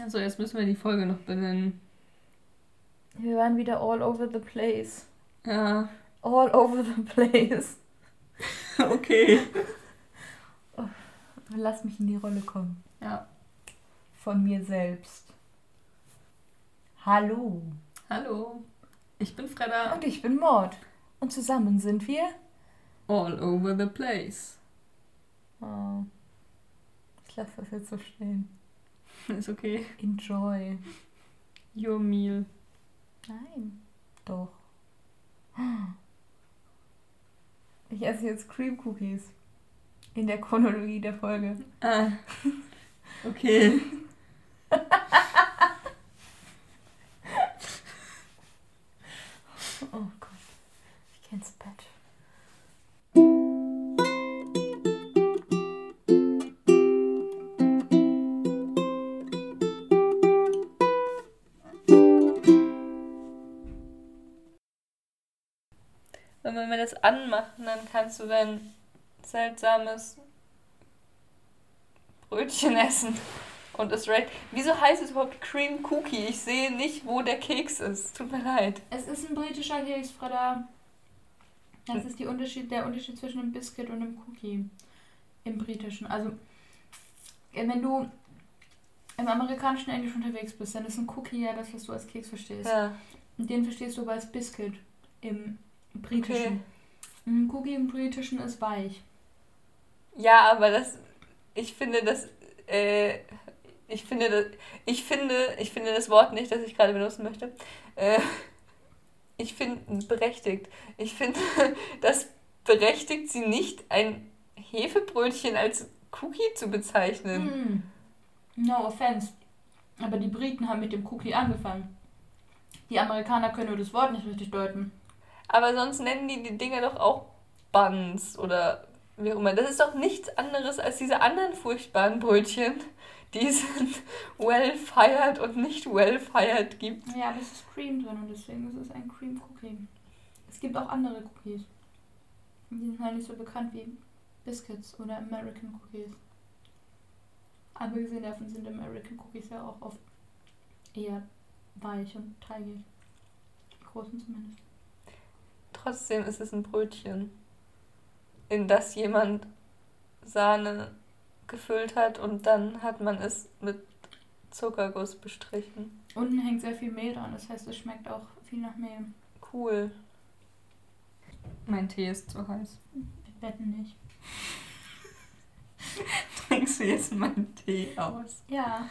Also jetzt müssen wir die Folge noch benennen. Wir waren wieder all over the place. Ja. All over the place. okay. Oh, lass mich in die Rolle kommen. Ja. Von mir selbst. Hallo. Hallo. Ich bin Fredda. Und ich bin Mord. Und zusammen sind wir all over the place. Oh. Ich lasse das jetzt so stehen. Ist okay. Enjoy. Your meal. Nein. Doch. Ich esse jetzt Cream Cookies. In der Chronologie der Folge. Ah. Okay. Kannst du dein seltsames Brötchen essen. Und es ready. Wieso heißt es überhaupt Cream Cookie? Ich sehe nicht, wo der Keks ist. Tut mir leid. Es ist ein britischer Keks, Freda. Das ist die Unterschied, der Unterschied zwischen einem Biscuit und einem Cookie. Im britischen. Also, äh, wenn du im amerikanischen Englisch unterwegs bist, dann ist ein Cookie ja das, was du als Keks verstehst. Ja. Und den verstehst du aber als Biscuit im britischen. Okay. Ein Cookie im britischen ist weich. Ja, aber das. Ich finde das. Äh, ich finde das. Ich finde. Ich finde das Wort nicht, das ich gerade benutzen möchte. Äh, ich finde berechtigt. Ich finde, das berechtigt sie nicht, ein Hefebrötchen als Cookie zu bezeichnen. Hm. No offense. Aber die Briten haben mit dem Cookie angefangen. Die Amerikaner können nur das Wort nicht richtig deuten. Aber sonst nennen die die Dinger doch auch Buns oder wie auch immer. Das ist doch nichts anderes als diese anderen furchtbaren Brötchen, die es well-fired und nicht well-fired gibt. Ja, aber es ist Cream drin und deswegen ist es ein Cream Cookie. Es gibt auch andere Cookies. Die sind halt nicht so bekannt wie Biscuits oder American Cookies. Abgesehen davon sind American Cookies ja auch oft eher weich und teigig. Die großen zumindest. Trotzdem ist es ein Brötchen, in das jemand Sahne gefüllt hat und dann hat man es mit Zuckerguss bestrichen. Unten hängt sehr viel Mehl dran, das heißt, es schmeckt auch viel nach Mehl. Cool. Mein Tee ist zu heiß. Wir wetten nicht. Trinkst du jetzt meinen Tee aus? Ja.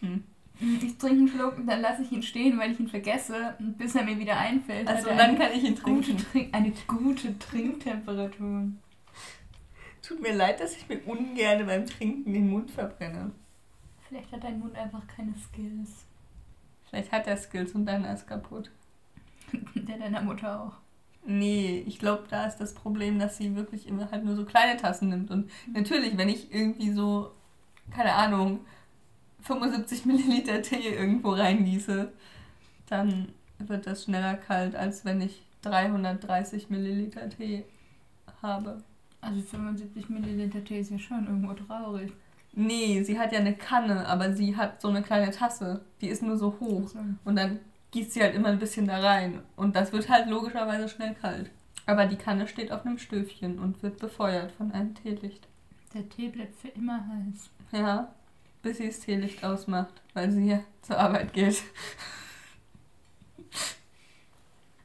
Hm. Ich trinke einen Schluck und dann lasse ich ihn stehen, weil ich ihn vergesse, bis er mir wieder einfällt. Also dann kann ich ihn gute trinken. Trink eine gute Trinktemperatur. Tut mir leid, dass ich mir ungern beim Trinken den Mund verbrenne. Vielleicht hat dein Mund einfach keine Skills. Vielleicht hat er Skills und deiner ist kaputt. Der deiner Mutter auch. Nee, ich glaube, da ist das Problem, dass sie wirklich immer halt nur so kleine Tassen nimmt. Und natürlich, wenn ich irgendwie so, keine Ahnung, 75 Milliliter Tee irgendwo reingieße, dann wird das schneller kalt, als wenn ich 330 Milliliter Tee habe. Also 75 Milliliter Tee ist ja schon irgendwo traurig. Nee, sie hat ja eine Kanne, aber sie hat so eine kleine Tasse. Die ist nur so hoch. So. Und dann gießt sie halt immer ein bisschen da rein. Und das wird halt logischerweise schnell kalt. Aber die Kanne steht auf einem Stöfchen und wird befeuert von einem Teelicht. Der Tee bleibt für immer heiß. Ja, bis sie das Teelicht ausmacht, weil sie hier zur Arbeit geht.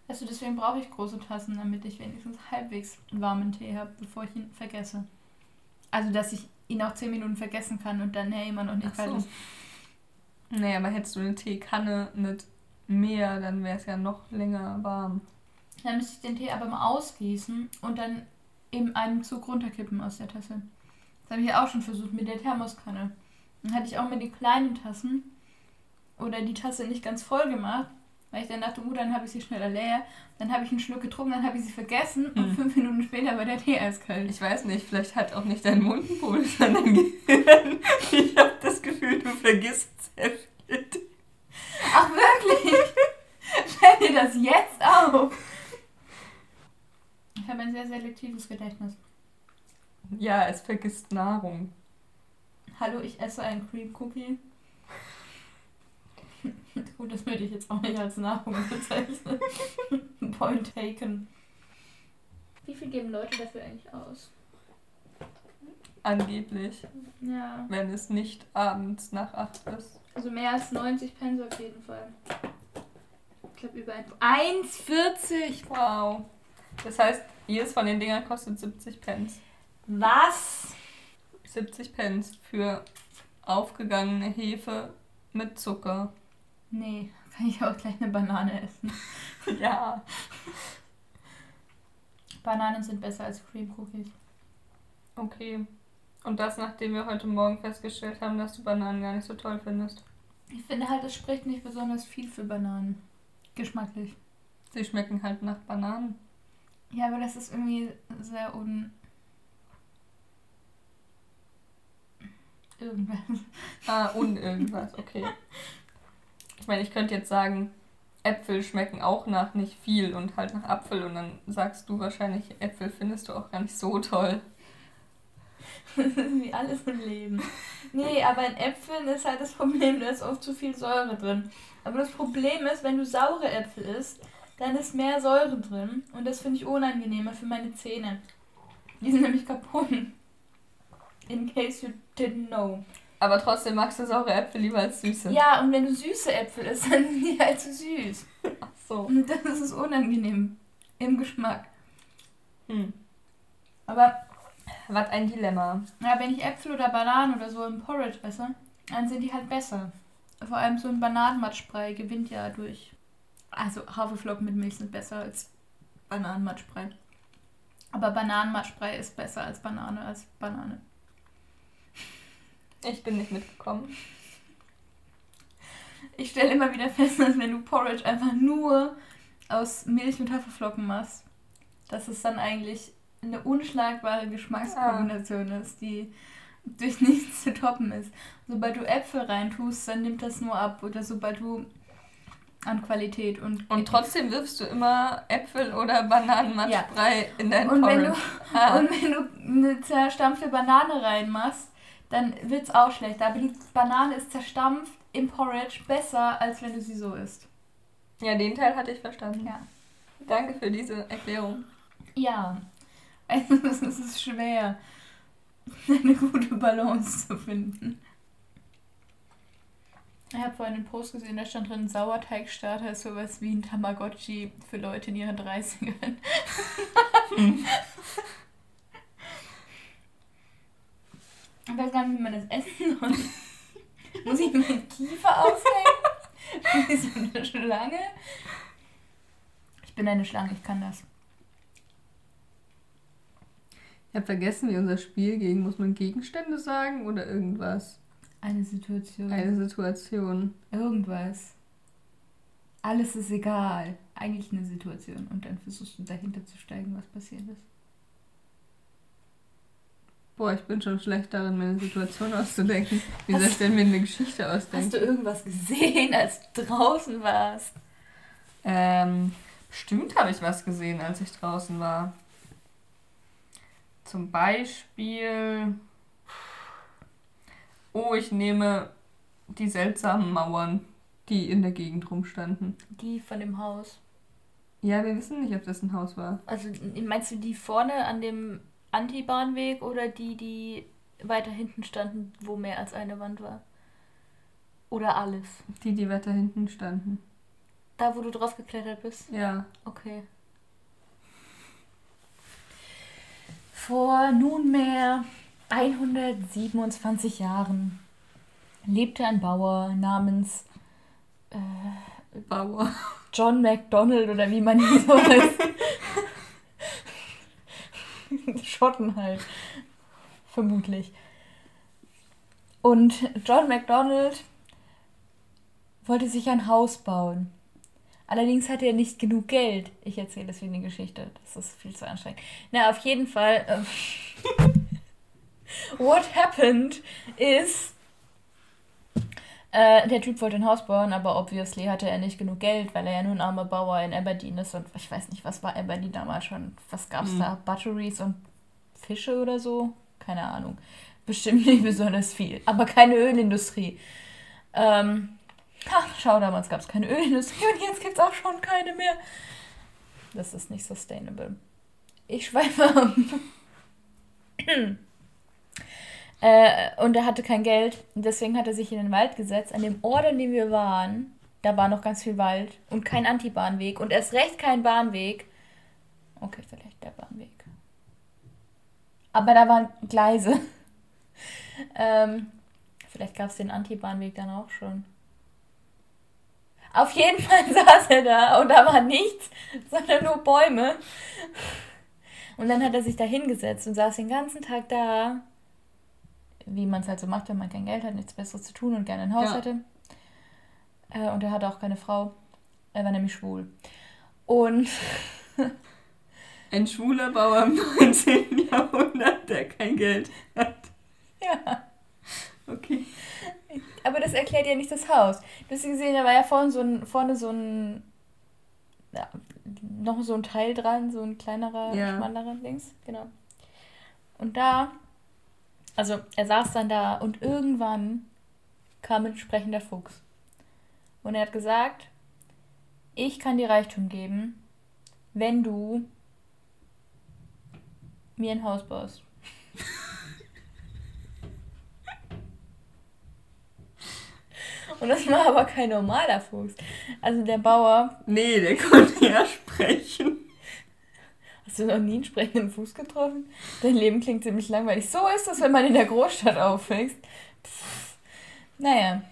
Also deswegen brauche ich große Tassen, damit ich wenigstens halbwegs warmen Tee habe, bevor ich ihn vergesse. Also dass ich ihn auch 10 Minuten vergessen kann und dann hey, immer noch nicht Ach so. kalt ist. Naja, aber hättest du eine Teekanne mit mehr, dann wäre es ja noch länger warm. Dann müsste ich den Tee aber mal ausgießen und dann in einem Zug runterkippen aus der Tasse. Das habe ich ja auch schon versucht mit der Thermoskanne. Dann hatte ich auch mit den kleinen Tassen oder die Tasse nicht ganz voll gemacht, weil ich dann dachte, uh, dann habe ich sie schneller leer. Dann habe ich einen Schluck getrunken, dann habe ich sie vergessen und Hm. fünf Minuten später war der Tee eiskalt. Ich weiß nicht, vielleicht hat auch nicht dein Mund einen Puls an dein Gehirn. Ich habe das Gefühl, du vergisst sehr viel. Ach wirklich? Fällt dir das jetzt auf? Ich habe ein sehr selektives Gedächtnis. Ja, es vergisst Nahrung. Hallo, ich esse einen Cream Cookie. Gut, das würde ich jetzt auch nicht als Nahrung bezeichnen. Point taken. Wie viel geben Leute dafür eigentlich aus? Angeblich. Ja. Wenn es nicht abends nach 8 ist. Also mehr als 90 Pence auf jeden Fall. Ich glaube über ein 1,40. Wow. Das heißt, jedes von den Dingern kostet 70 Pence. Was? 70 Pence für aufgegangene Hefe mit Zucker. Nee, kann ich auch gleich eine Banane essen. Ja. Bananen sind besser als Cream Cookies. Okay. Und das, nachdem wir heute Morgen festgestellt haben, dass du Bananen gar nicht so toll findest. Ich finde halt, es spricht nicht besonders viel für Bananen. Geschmacklich. Sie schmecken halt nach Bananen. Ja, aber das ist irgendwie sehr un. Irgendwas. Ah, und irgendwas, okay. Ich meine, ich könnte jetzt sagen, Äpfel schmecken auch nach nicht viel und halt nach Apfel und dann sagst du wahrscheinlich, Äpfel findest du auch gar nicht so toll. Wie alles im Leben. Nee, aber in Äpfeln ist halt das Problem, da ist oft zu viel Säure drin. Aber das Problem ist, wenn du saure Äpfel isst, dann ist mehr Säure drin. Und das finde ich unangenehmer für meine Zähne. Die sind nämlich kaputt. In case you didn't know. Aber trotzdem magst du saure Äpfel lieber als süße. Ja, und wenn du süße Äpfel isst, dann sind die halt zu süß. Ach so. Und das ist unangenehm. Im Geschmack. Hm. Aber Was ein Dilemma. ja, wenn ich Äpfel oder Bananen oder so im Porridge esse, dann sind die halt besser. Vor allem so ein Bananenmatschbrei gewinnt ja durch. Also Haferflocken mit Milch sind besser als Bananenmatschbrei. Aber Bananenmatschbrei ist besser als Banane als Banane. Ich bin nicht mitgekommen. Ich stelle immer wieder fest, dass wenn du Porridge einfach nur aus Milch und Haferflocken machst, dass es dann eigentlich eine unschlagbare Geschmackskombination ist, die durch nichts zu toppen ist. Sobald du Äpfel reintust, dann nimmt das nur ab. Oder sobald du an Qualität und... Und trotzdem wirfst du immer Äpfel oder Bananenmatschbrei in dein Und wenn, Porridge. du, Ah. und wenn du eine zerstampfte Banane reinmachst, dann wird es auch schlechter. Aber die Banane ist zerstampft im Porridge besser, als wenn du sie so isst. Ja, den Teil hatte ich verstanden. Ja. Danke für diese Erklärung. Ja, also es ist schwer, eine gute Balance zu finden. Ich habe vorhin einen Post gesehen, da stand drin, Sauerteigstarter ist sowas wie ein Tamagotchi für Leute in ihren 30ern. Ich weiß gar nicht, wie man das essen soll. Muss ich meinen Kiefer aushängen? Wie so eine Schlange? Ich bin eine Schlange, ich kann das. Ich habe vergessen, wie unser Spiel ging. Muss man Gegenstände sagen oder irgendwas? Eine Situation. Eine Situation. Irgendwas. Alles ist egal. Eigentlich eine Situation. Und dann versuchst du dahinter zu steigen, was passiert ist. Boah, ich bin schon schlecht darin, mir eine Situation auszudenken. Wie soll ich denn mir eine Geschichte ausdenken? Hast du irgendwas gesehen, als du draußen warst? Ähm, bestimmt habe ich was gesehen, als ich draußen war. Zum Beispiel. Oh, ich nehme die seltsamen Mauern, die in der Gegend rumstanden. Die von dem Haus. Ja, wir wissen nicht, ob das ein Haus war. Also meinst du die vorne an dem Antibahnweg oder die, die weiter hinten standen, wo mehr als eine Wand war? Oder alles? Die, die weiter hinten standen. Da, wo du drauf geklettert bist? Ja. Okay. Vor nunmehr 127 Jahren lebte ein Bauer namens äh, Bauer. John McDonald oder wie man ihn so heißt. Schotten halt. Vermutlich. Und John McDonald wollte sich ein Haus bauen. Allerdings hatte er nicht genug Geld. Ich erzähle deswegen die Geschichte. Das ist viel zu anstrengend. Na, auf jeden Fall. ähm, what happened is. Äh, der Typ wollte ein Haus bauen, aber obviously hatte er nicht genug Geld, weil er ja nur ein armer Bauer in Aberdeen ist. Und ich weiß nicht, was war Aberdeen damals schon? Was gab's Hm. da? Batteries und Fische oder so? Keine Ahnung. Bestimmt nicht besonders viel. Aber keine Ölindustrie. Ähm, Ach, schau, damals gab es keine Ölindustrie und jetzt gibt es auch schon keine mehr. Das ist nicht sustainable. Ich schweife ab. äh, und er hatte kein Geld. Und deswegen hat er sich in den Wald gesetzt. An dem Ort, an dem wir waren, da war noch ganz viel Wald und kein Antibahnweg und erst recht kein Bahnweg. Okay, vielleicht der Bahnweg. Aber da waren Gleise. ähm, vielleicht gab es den Antibahnweg dann auch schon. Auf jeden Fall saß er da und da war nichts, sondern nur Bäume. Und dann hat er sich da hingesetzt und saß den ganzen Tag da, wie man es halt so macht, wenn man kein Geld hat, nichts Besseres zu tun und gerne ein Haus ja. hätte. Äh, und er hatte auch keine Frau. Er war nämlich schwul. Und. ein schwuler Bauer im 19. Jahrhundert, der kein Geld hat. Ja. Okay. Aber das erklärt ja nicht das Haus. Du hast gesehen, da war ja vorne so ein, vorne so ein ja, noch so ein Teil dran, so ein kleinerer, ja. schmalerer links, genau. Und da, also er saß dann da und irgendwann kam ein sprechender Fuchs. Und er hat gesagt, ich kann dir Reichtum geben, wenn du mir ein Haus baust. Und das war aber kein normaler Fuchs. Also der Bauer. Nee, der konnte ja sprechen. Hast du noch nie einen sprechenden Fuß getroffen? Dein Leben klingt ziemlich langweilig. So ist das, wenn man in der Großstadt aufwächst. Pff. Naja.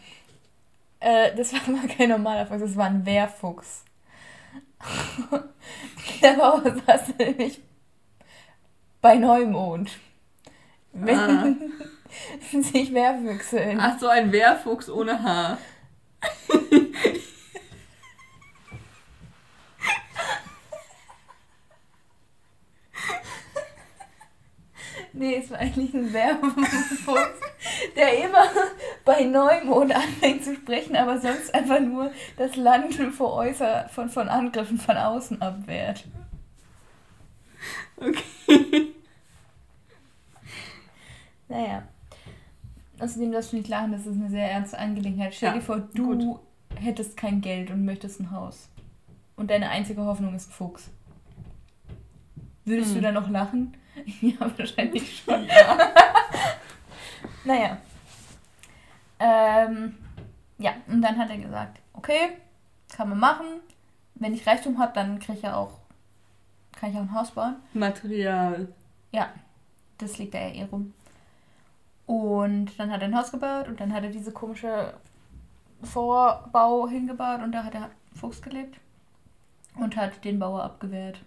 Äh, das war aber kein normaler Fuchs, das war ein Wehrfuchs. der Bauer saß nämlich bei Neumond. Mit ah. sich Wehrfüchseln. Ach so, ein Wehrfuchs ohne Haar. Nee, es war eigentlich ein Werbefuchs, der immer bei Neumond anfängt zu sprechen, aber sonst einfach nur das Land vor äußer, von, von Angriffen von außen abwehrt. Okay. Naja. Außerdem darfst du nicht lachen, das ist eine sehr ernste Angelegenheit. Stell ja, dir vor, du gut. hättest kein Geld und möchtest ein Haus. Und deine einzige Hoffnung ist Fuchs. Würdest hm. du dann noch lachen? Ja, wahrscheinlich schon. Ja. naja. Ähm, ja, und dann hat er gesagt, okay, kann man machen. Wenn ich Reichtum habe, dann kriege ich ja auch, kann ich auch ein Haus bauen. Material. Ja, das liegt da ja eh rum. Und dann hat er ein Haus gebaut und dann hat er diese komische Vorbau hingebaut und da hat der Fuchs gelebt und hat den Bauer abgewehrt.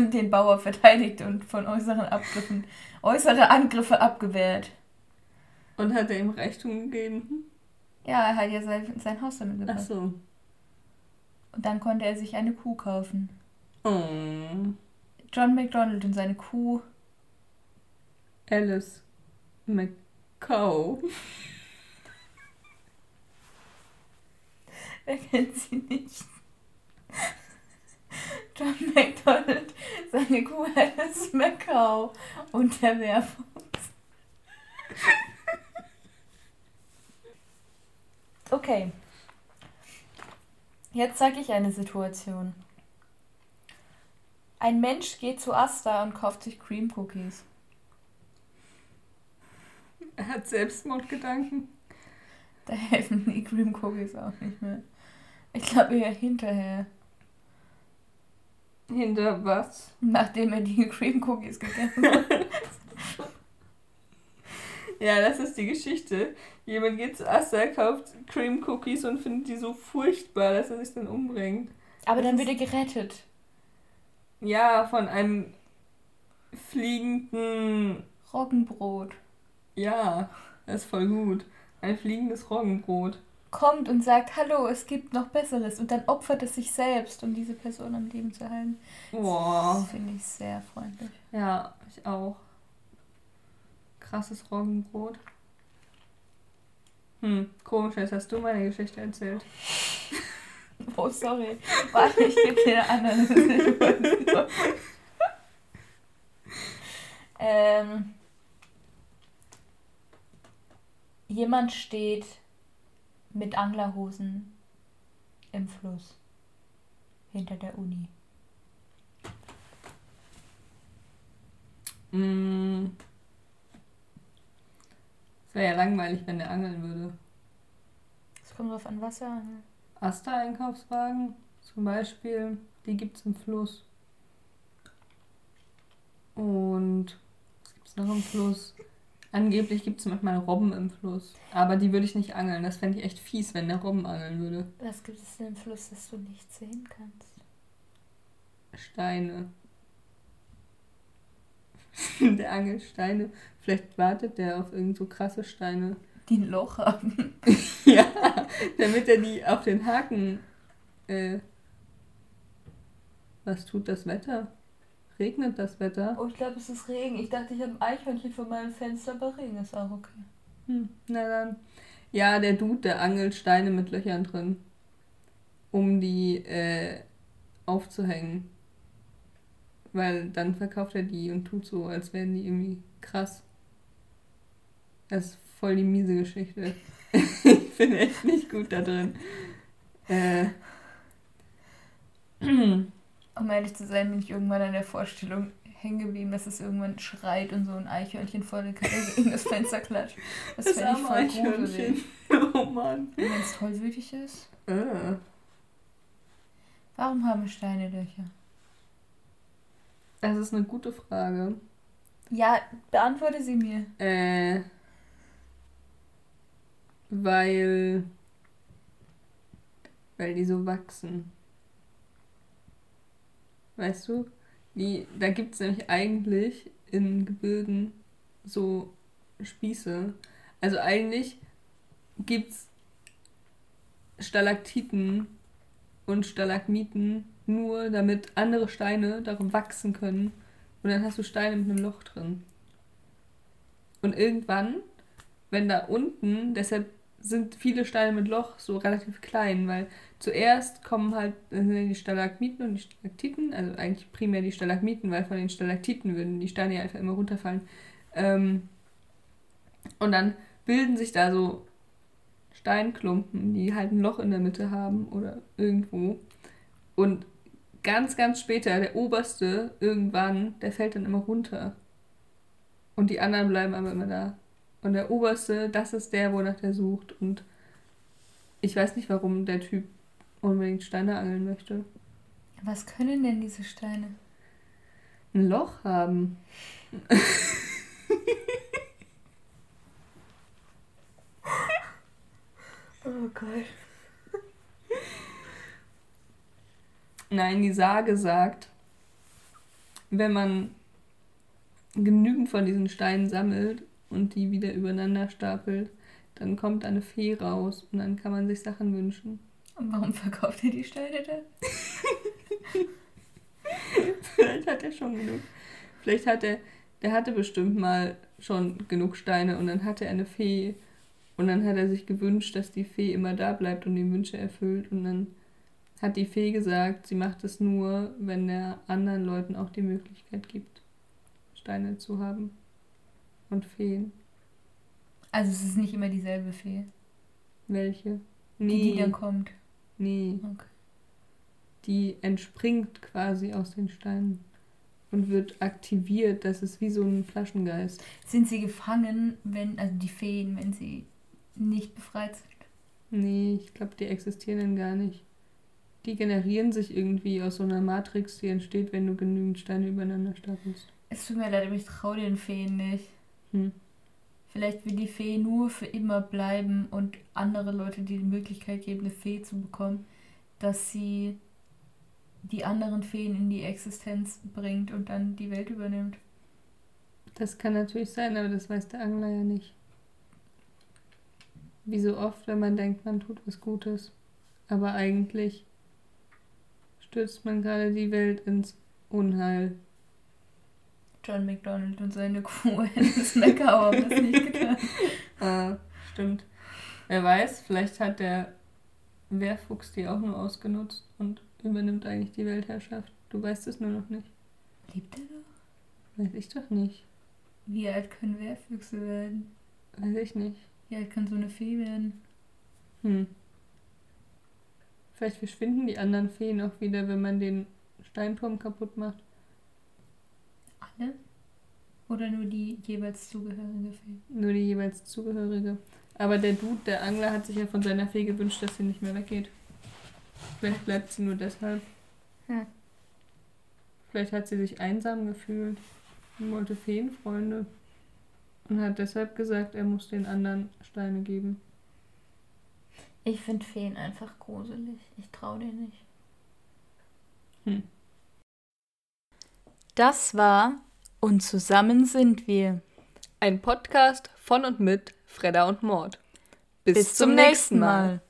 den Bauer verteidigt und von äußeren Abgriffen, äußere Angriffe abgewehrt. Und hat er ihm Reichtum gegeben? Ja, er hat ja sein, sein Haus damit gebaut. Ach so. Und dann konnte er sich eine Kuh kaufen. Oh. John McDonald und seine Kuh. Alice McCow. Wer kennt sie nicht? John McDonald, seine Kuh McCow und der Wehrfuchs. Okay. Jetzt sage ich eine Situation. Ein Mensch geht zu Asta und kauft sich Cream Cookies. Er hat Selbstmordgedanken. Da helfen die Cream Cookies auch nicht mehr. Ich glaube eher hinterher. Hinter was? Nachdem er die Cream Cookies gegessen hat. ja, das ist die Geschichte. Jemand geht zu Assa, kauft Cream Cookies und findet die so furchtbar, dass er sich dann umbringt. Aber das dann wird er gerettet. Ja, von einem fliegenden Roggenbrot. Ja, das ist voll gut. Ein fliegendes Roggenbrot kommt und sagt, hallo, es gibt noch Besseres und dann opfert es sich selbst, um diese Person am Leben zu halten. Wow. Das finde ich sehr freundlich. Ja, ich auch. Krasses Roggenbrot. Hm, komisch, jetzt hast du meine Geschichte erzählt. oh, sorry. Warte, ich gebe dir eine andere ähm, Jemand steht mit Anglerhosen im Fluss hinter der Uni. Mm. Es wäre ja langweilig, wenn der angeln würde. Es kommt drauf an, was er angelt. Asta-Einkaufswagen zum Beispiel, die gibt es im Fluss. Und was gibt es noch im Fluss? Angeblich gibt es manchmal Robben im Fluss. Aber die würde ich nicht angeln. Das fände ich echt fies, wenn der Robben angeln würde. Was gibt es denn im Fluss, das du nicht sehen kannst? Steine. der angelt Steine. Vielleicht wartet der auf irgend so krasse Steine. Die ein Loch haben. ja, damit er die auf den Haken. Äh, was tut das Wetter? Regnet das Wetter? Oh, ich glaube, es ist Regen. Ich dachte, ich habe ein Eichhörnchen vor meinem Fenster, aber Regen ist auch okay. Hm, na dann. Ja, der Dude, der angelt Steine mit Löchern drin, um die äh, aufzuhängen. Weil dann verkauft er die und tut so, als wären die irgendwie krass. Das ist voll die miese Geschichte. ich bin echt nicht gut da drin. Äh. Um ehrlich zu sein, bin ich irgendwann an der Vorstellung hängen geblieben, dass es irgendwann schreit und so ein Eichhörnchen vor der Kette gegen das Fenster klatscht. Das, Das fände ich voll Eichhörnchen. gruselig. Oh Mann. Wenn es tollwütig ist? Äh. Warum haben Steine Löcher? Das ist eine gute Frage. Ja, beantworte sie mir. Äh. Weil. Weil die so wachsen. Weißt du? Die, da gibt es nämlich eigentlich in Gebirgen so Spieße. Also eigentlich gibt es Stalaktiten und Stalagmiten nur, damit andere Steine darum wachsen können. Und dann hast du Steine mit einem Loch drin. Und irgendwann, wenn da unten, deshalb sind viele Steine mit Loch so relativ klein, weil zuerst kommen halt äh, die Stalagmiten und die Stalaktiten, also eigentlich primär die Stalagmiten, weil von den Stalaktiten würden die Steine ja einfach immer runterfallen. Ähm, und dann bilden sich da so Steinklumpen, die halt ein Loch in der Mitte haben oder irgendwo. Und ganz, ganz später, der oberste, irgendwann, der fällt dann immer runter. Und die anderen bleiben aber immer da. Und der oberste, das ist der, wonach der sucht. Und ich weiß nicht, warum der Typ unbedingt Steine angeln möchte. Was können denn diese Steine? Ein Loch haben. Oh Gott. Nein, die Sage sagt, wenn man genügend von diesen Steinen sammelt und die wieder übereinander stapelt, dann kommt eine Fee raus und dann kann man sich Sachen wünschen. Und warum verkauft er die Steine dann? Vielleicht hat er schon genug. Vielleicht hat er, der hatte bestimmt mal schon genug Steine und dann hatte er eine Fee und dann hat er sich gewünscht, dass die Fee immer da bleibt und die Wünsche erfüllt und dann hat die Fee gesagt, sie macht es nur, wenn der anderen Leuten auch die Möglichkeit gibt, Steine zu haben. Und Feen. Also es ist nicht immer dieselbe Fee, Welche? die, Nee, die dann kommt. nee. Okay. Die entspringt quasi aus den Steinen und wird aktiviert. Das ist wie so ein Flaschengeist. Sind sie gefangen, wenn, also die Feen, wenn sie nicht befreit sind? Nee, ich glaube, die existieren dann gar nicht. Die generieren sich irgendwie aus so einer Matrix, die entsteht, wenn du genügend Steine übereinander stapelst. Es tut mir leid, aber ich traue den Feen nicht. Hm. Vielleicht will die Fee nur für immer bleiben und andere Leute die, die Möglichkeit geben, eine Fee zu bekommen, dass sie die anderen Feen in die Existenz bringt und dann die Welt übernimmt. Das kann natürlich sein, aber das weiß der Angler ja nicht. Wie so oft, wenn man denkt, man tut was Gutes. Aber eigentlich stürzt man gerade die Welt ins Unheil. John McDonald und seine Kuh in das Meckau haben das nicht getan. Ah, stimmt. Wer weiß, vielleicht hat der Wehrfuchs die auch nur ausgenutzt und übernimmt eigentlich die Weltherrschaft. Du weißt es nur noch nicht. Lebt er noch? Weiß ich doch nicht. Wie alt können Wehrfüchse werden? Weiß ich nicht. Ja, kann so eine Fee werden. Hm. Vielleicht verschwinden die anderen Feen auch wieder, wenn man den Steinturm kaputt macht. Alle? Oder nur die jeweils zugehörige Fee? Nur die jeweils zugehörige. Aber der Dude, der Angler, hat sich ja von seiner Fee gewünscht, dass sie nicht mehr weggeht. Vielleicht bleibt sie nur deshalb. Hm. Vielleicht hat sie sich einsam gefühlt und wollte Feenfreunde. Und hat deshalb gesagt, er muss den anderen Steine geben. Ich finde Feen einfach gruselig. Ich traue denen nicht. Hm. Das war Und zusammen sind wir. Ein Podcast von und mit Fredda und Mord. Bis, zum nächsten Mal.